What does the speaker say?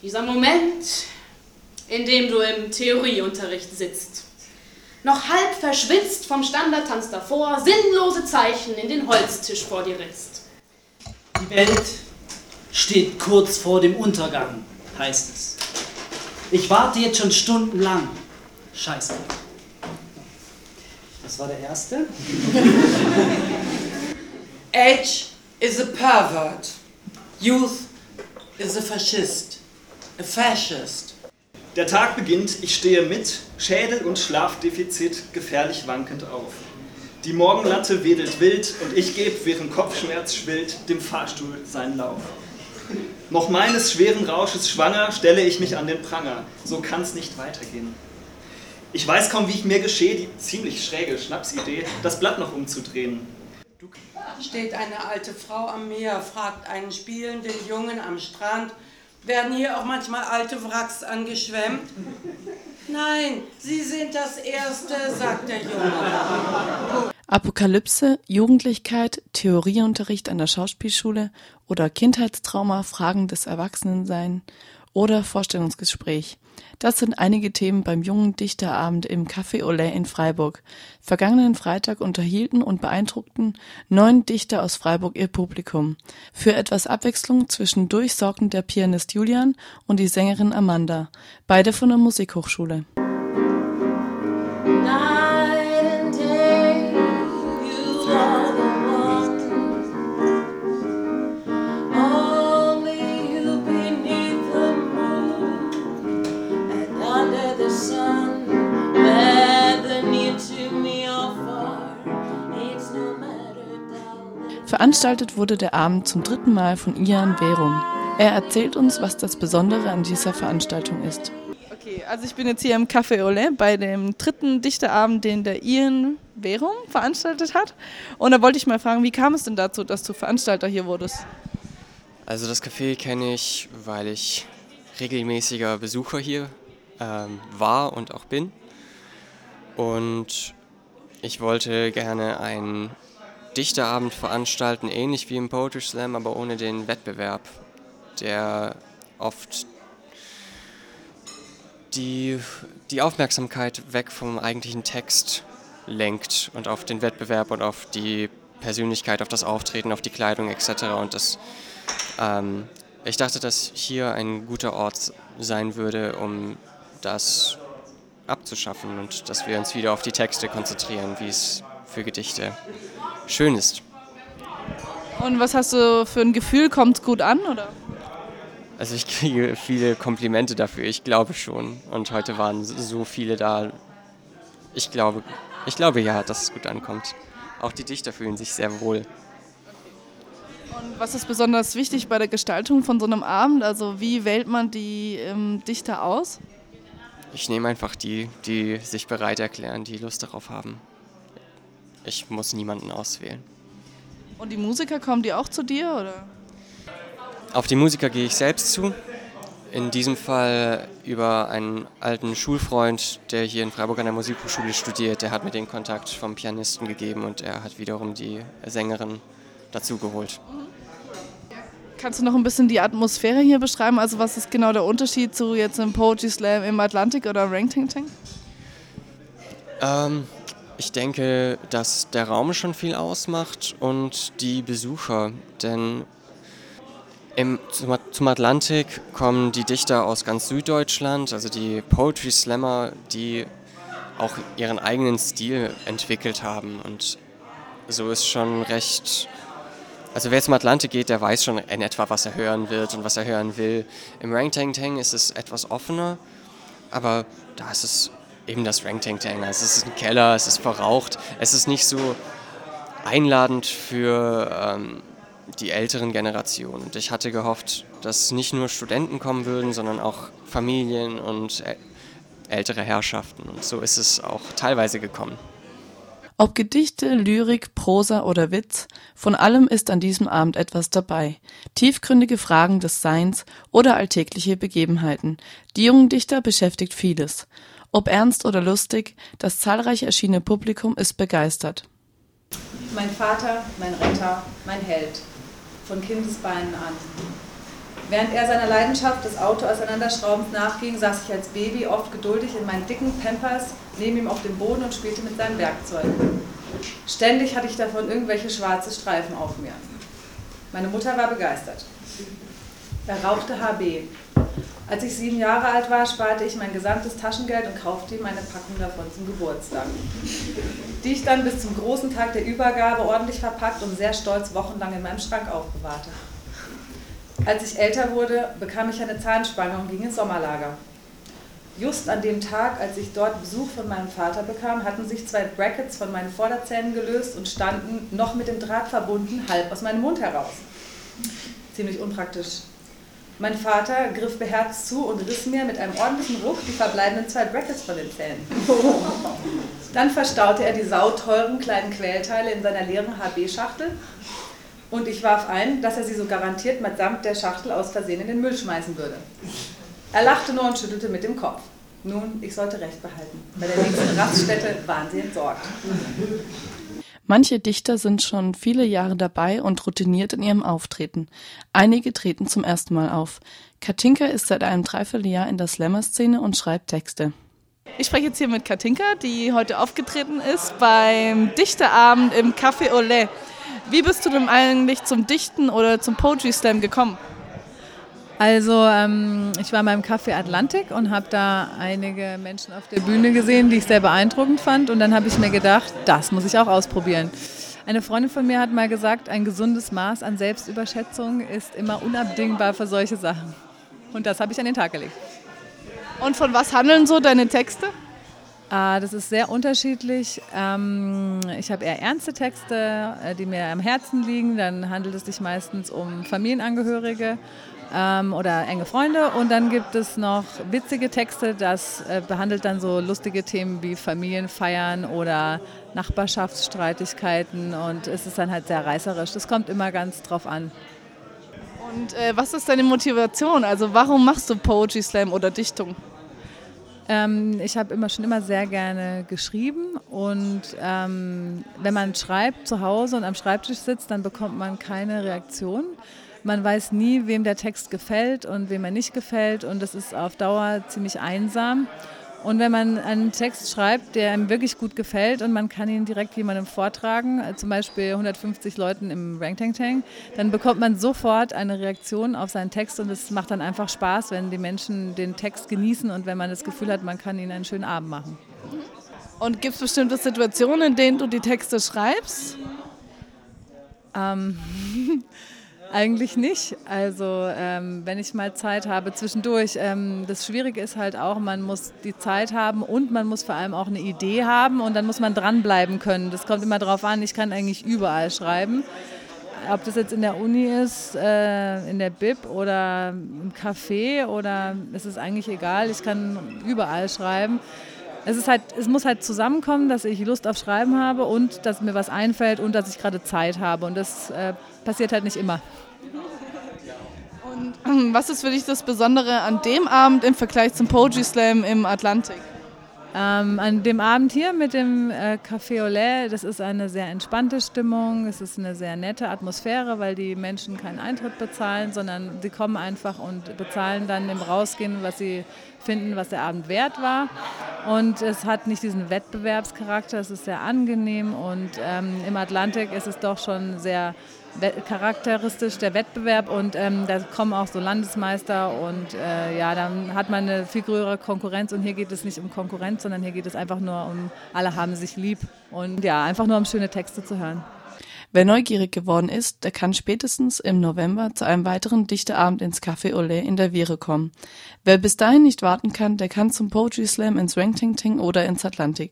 Dieser Moment, in dem du im Theorieunterricht sitzt. Noch halb verschwitzt vom Standardtanz davor, sinnlose Zeichen in den Holztisch vor dir ritzt. Die Welt steht kurz vor dem Untergang, heißt es. Ich warte jetzt schon stundenlang. Scheiße. Das war der erste. Age is a pervert. Youth is a fascist. A fascist. Der Tag beginnt, ich stehe mit, Schädel und Schlafdefizit gefährlich wankend auf. Die Morgenlatte wedelt wild und ich gebe, während Kopfschmerz schwillt, dem Fahrstuhl seinen Lauf. Noch meines schweren Rausches schwanger stelle ich mich an den Pranger. So kann's nicht weitergehen. Ich weiß kaum, wie ich mir geschehe, die ziemlich schräge Schnapsidee, das Blatt noch umzudrehen. Steht eine alte Frau am Meer, fragt einen spielenden Jungen am Strand, werden hier auch manchmal alte Wracks angeschwemmt? Nein, Sie sind das Erste, sagt der Junge. Apokalypse, Jugendlichkeit, Theorieunterricht an der Schauspielschule oder Kindheitstrauma, Fragen des Erwachsenensein oder Vorstellungsgespräch. Das sind einige Themen beim jungen Dichterabend im Café Olé in Freiburg. Vergangenen Freitag unterhielten und beeindruckten neun Dichter aus Freiburg ihr Publikum. Für etwas Abwechslung zwischendurch sorgten der Pianist Julian und die Sängerin Amanda, beide von der Musikhochschule. Veranstaltet wurde der Abend zum dritten Mal von Ian Verum. Er erzählt uns, was das Besondere an dieser Veranstaltung ist. Okay, also ich bin jetzt hier im Café Olé bei dem dritten Dichterabend, den der Ian Verum veranstaltet hat. Und da wollte ich mal fragen, wie kam es denn dazu, dass du Veranstalter hier wurdest? Also das Café kenne ich, weil ich regelmäßiger Besucher hier ähm, war und auch bin. Und ich wollte gerne ein Dichterabend veranstalten, ähnlich wie im Poetry Slam, aber ohne den Wettbewerb, der oft die, die Aufmerksamkeit weg vom eigentlichen Text lenkt und auf den Wettbewerb und auf die Persönlichkeit, auf das Auftreten, auf die Kleidung etc. Und das, ähm, ich dachte, dass hier ein guter Ort sein würde, um das abzuschaffen und dass wir uns wieder auf die Texte konzentrieren, wie es für Gedichte schön ist. Und was hast du für ein Gefühl? Kommt es gut an? Oder? Also ich kriege viele Komplimente dafür, ich glaube schon. Und heute waren so viele da. Ich glaube, ich glaube ja, dass es gut ankommt. Auch die Dichter fühlen sich sehr wohl. Und was ist besonders wichtig bei der Gestaltung von so einem Abend? Also wie wählt man die ähm, Dichter aus? Ich nehme einfach die, die sich bereit erklären, die Lust darauf haben. Ich muss niemanden auswählen. Und die Musiker kommen die auch zu dir oder? Auf die Musiker gehe ich selbst zu. In diesem Fall über einen alten Schulfreund, der hier in Freiburg an der Musikhochschule studiert. Der hat mir den Kontakt vom Pianisten gegeben und er hat wiederum die Sängerin dazugeholt. Kannst du noch ein bisschen die Atmosphäre hier beschreiben? Also was ist genau der Unterschied zu jetzt im Poetry Slam im Atlantik oder Rank Ting Ting? Ähm, ich denke, dass der Raum schon viel ausmacht und die Besucher, denn im, zum Atlantik kommen die Dichter aus ganz Süddeutschland, also die Poetry Slammer, die auch ihren eigenen Stil entwickelt haben. Und so ist schon recht. Also wer zum Atlantik geht, der weiß schon in etwa, was er hören wird und was er hören will. Im Rang Tang Tang ist es etwas offener, aber da ist es eben das Rank Tank Tank. Es ist ein Keller, es ist verraucht, es ist nicht so einladend für ähm, die älteren Generationen. Und ich hatte gehofft, dass nicht nur Studenten kommen würden, sondern auch Familien und ältere Herrschaften. Und so ist es auch teilweise gekommen. Ob Gedichte, Lyrik, Prosa oder Witz, von allem ist an diesem Abend etwas dabei. Tiefgründige Fragen des Seins oder alltägliche Begebenheiten. Die jungen Dichter beschäftigt vieles. Ob ernst oder lustig, das zahlreich erschienene Publikum ist begeistert. Mein Vater, mein Retter, mein Held, von Kindesbeinen an. Während er seiner Leidenschaft des Auto auseinanderschraubens nachging, saß ich als Baby oft geduldig in meinen dicken Pampers neben ihm auf dem Boden und spielte mit seinem Werkzeug. Ständig hatte ich davon irgendwelche schwarze Streifen auf mir. Meine Mutter war begeistert. Er rauchte HB. Als ich sieben Jahre alt war, sparte ich mein gesamtes Taschengeld und kaufte ihm eine Packung davon zum Geburtstag, die ich dann bis zum großen Tag der Übergabe ordentlich verpackt und sehr stolz wochenlang in meinem Schrank aufbewahrte. Als ich älter wurde, bekam ich eine Zahnspange und ging ins Sommerlager. Just an dem Tag, als ich dort Besuch von meinem Vater bekam, hatten sich zwei Brackets von meinen Vorderzähnen gelöst und standen, noch mit dem Draht verbunden, halb aus meinem Mund heraus. Ziemlich unpraktisch. Mein Vater griff beherzt zu und riss mir mit einem ordentlichen Ruck die verbleibenden zwei Brackets von den Zähnen. Dann verstaute er die sauteuren kleinen Quellteile in seiner leeren HB-Schachtel und ich warf ein, dass er sie so garantiert mitsamt der Schachtel aus Versehen in den Müll schmeißen würde. Er lachte nur und schüttelte mit dem Kopf. Nun, ich sollte recht behalten. Bei der nächsten Raststätte waren sie entsorgt. Manche Dichter sind schon viele Jahre dabei und routiniert in ihrem Auftreten. Einige treten zum ersten Mal auf. Katinka ist seit einem Dreivierteljahr in der Slammer-Szene und schreibt Texte. Ich spreche jetzt hier mit Katinka, die heute aufgetreten ist beim Dichteabend im Café Olé. Wie bist du denn eigentlich zum Dichten oder zum Poetry Slam gekommen? Also ähm, ich war beim Café Atlantik und habe da einige Menschen auf der Bühne gesehen, die ich sehr beeindruckend fand. Und dann habe ich mir gedacht, das muss ich auch ausprobieren. Eine Freundin von mir hat mal gesagt, ein gesundes Maß an Selbstüberschätzung ist immer unabdingbar für solche Sachen. Und das habe ich an den Tag gelegt. Und von was handeln so deine Texte? Ah, das ist sehr unterschiedlich. Ähm, ich habe eher ernste Texte, äh, die mir am Herzen liegen. Dann handelt es sich meistens um Familienangehörige ähm, oder enge Freunde. Und dann gibt es noch witzige Texte, das äh, behandelt dann so lustige Themen wie Familienfeiern oder Nachbarschaftsstreitigkeiten. Und es ist dann halt sehr reißerisch. Das kommt immer ganz drauf an. Und äh, was ist deine Motivation? Also warum machst du Poetry Slam oder Dichtung? Ähm, ich habe immer schon immer sehr gerne geschrieben und ähm, wenn man schreibt zu Hause und am Schreibtisch sitzt, dann bekommt man keine Reaktion. Man weiß nie, wem der Text gefällt und wem er nicht gefällt und das ist auf Dauer ziemlich einsam. Und wenn man einen Text schreibt, der einem wirklich gut gefällt und man kann ihn direkt jemandem vortragen, äh, zum Beispiel 150 Leuten im Tank, dann bekommt man sofort eine Reaktion auf seinen Text und es macht dann einfach Spaß, wenn die Menschen den Text genießen und wenn man das Gefühl hat, man kann ihnen einen schönen Abend machen. Und gibt es bestimmte Situationen, in denen du die Texte schreibst? Ähm, Eigentlich nicht. Also ähm, wenn ich mal Zeit habe zwischendurch. Ähm, das Schwierige ist halt auch, man muss die Zeit haben und man muss vor allem auch eine Idee haben und dann muss man dranbleiben können. Das kommt immer darauf an. Ich kann eigentlich überall schreiben. Ob das jetzt in der Uni ist, äh, in der Bib oder im Café oder es ist eigentlich egal. Ich kann überall schreiben es, ist halt, es muss halt zusammenkommen, dass ich Lust auf Schreiben habe und dass mir was einfällt und dass ich gerade Zeit habe. Und das äh, passiert halt nicht immer. Und ähm, was ist für dich das Besondere an dem Abend im Vergleich zum Poetry Slam im Atlantik? Ähm, an dem Abend hier mit dem äh, Café Olé, das ist eine sehr entspannte Stimmung, es ist eine sehr nette Atmosphäre, weil die Menschen keinen Eintritt bezahlen, sondern sie kommen einfach und bezahlen dann im Rausgehen, was sie finden, was der Abend wert war. Und es hat nicht diesen Wettbewerbscharakter, es ist sehr angenehm und ähm, im Atlantik ist es doch schon sehr charakteristisch der Wettbewerb und ähm, da kommen auch so Landesmeister und äh, ja, dann hat man eine viel größere Konkurrenz und hier geht es nicht um Konkurrenz, sondern hier geht es einfach nur um, alle haben sich lieb und ja, einfach nur um schöne Texte zu hören. Wer neugierig geworden ist, der kann spätestens im November zu einem weiteren Dichteabend ins Café Olé in der Viere kommen. Wer bis dahin nicht warten kann, der kann zum Poetry Slam ins Ting oder ins Atlantik.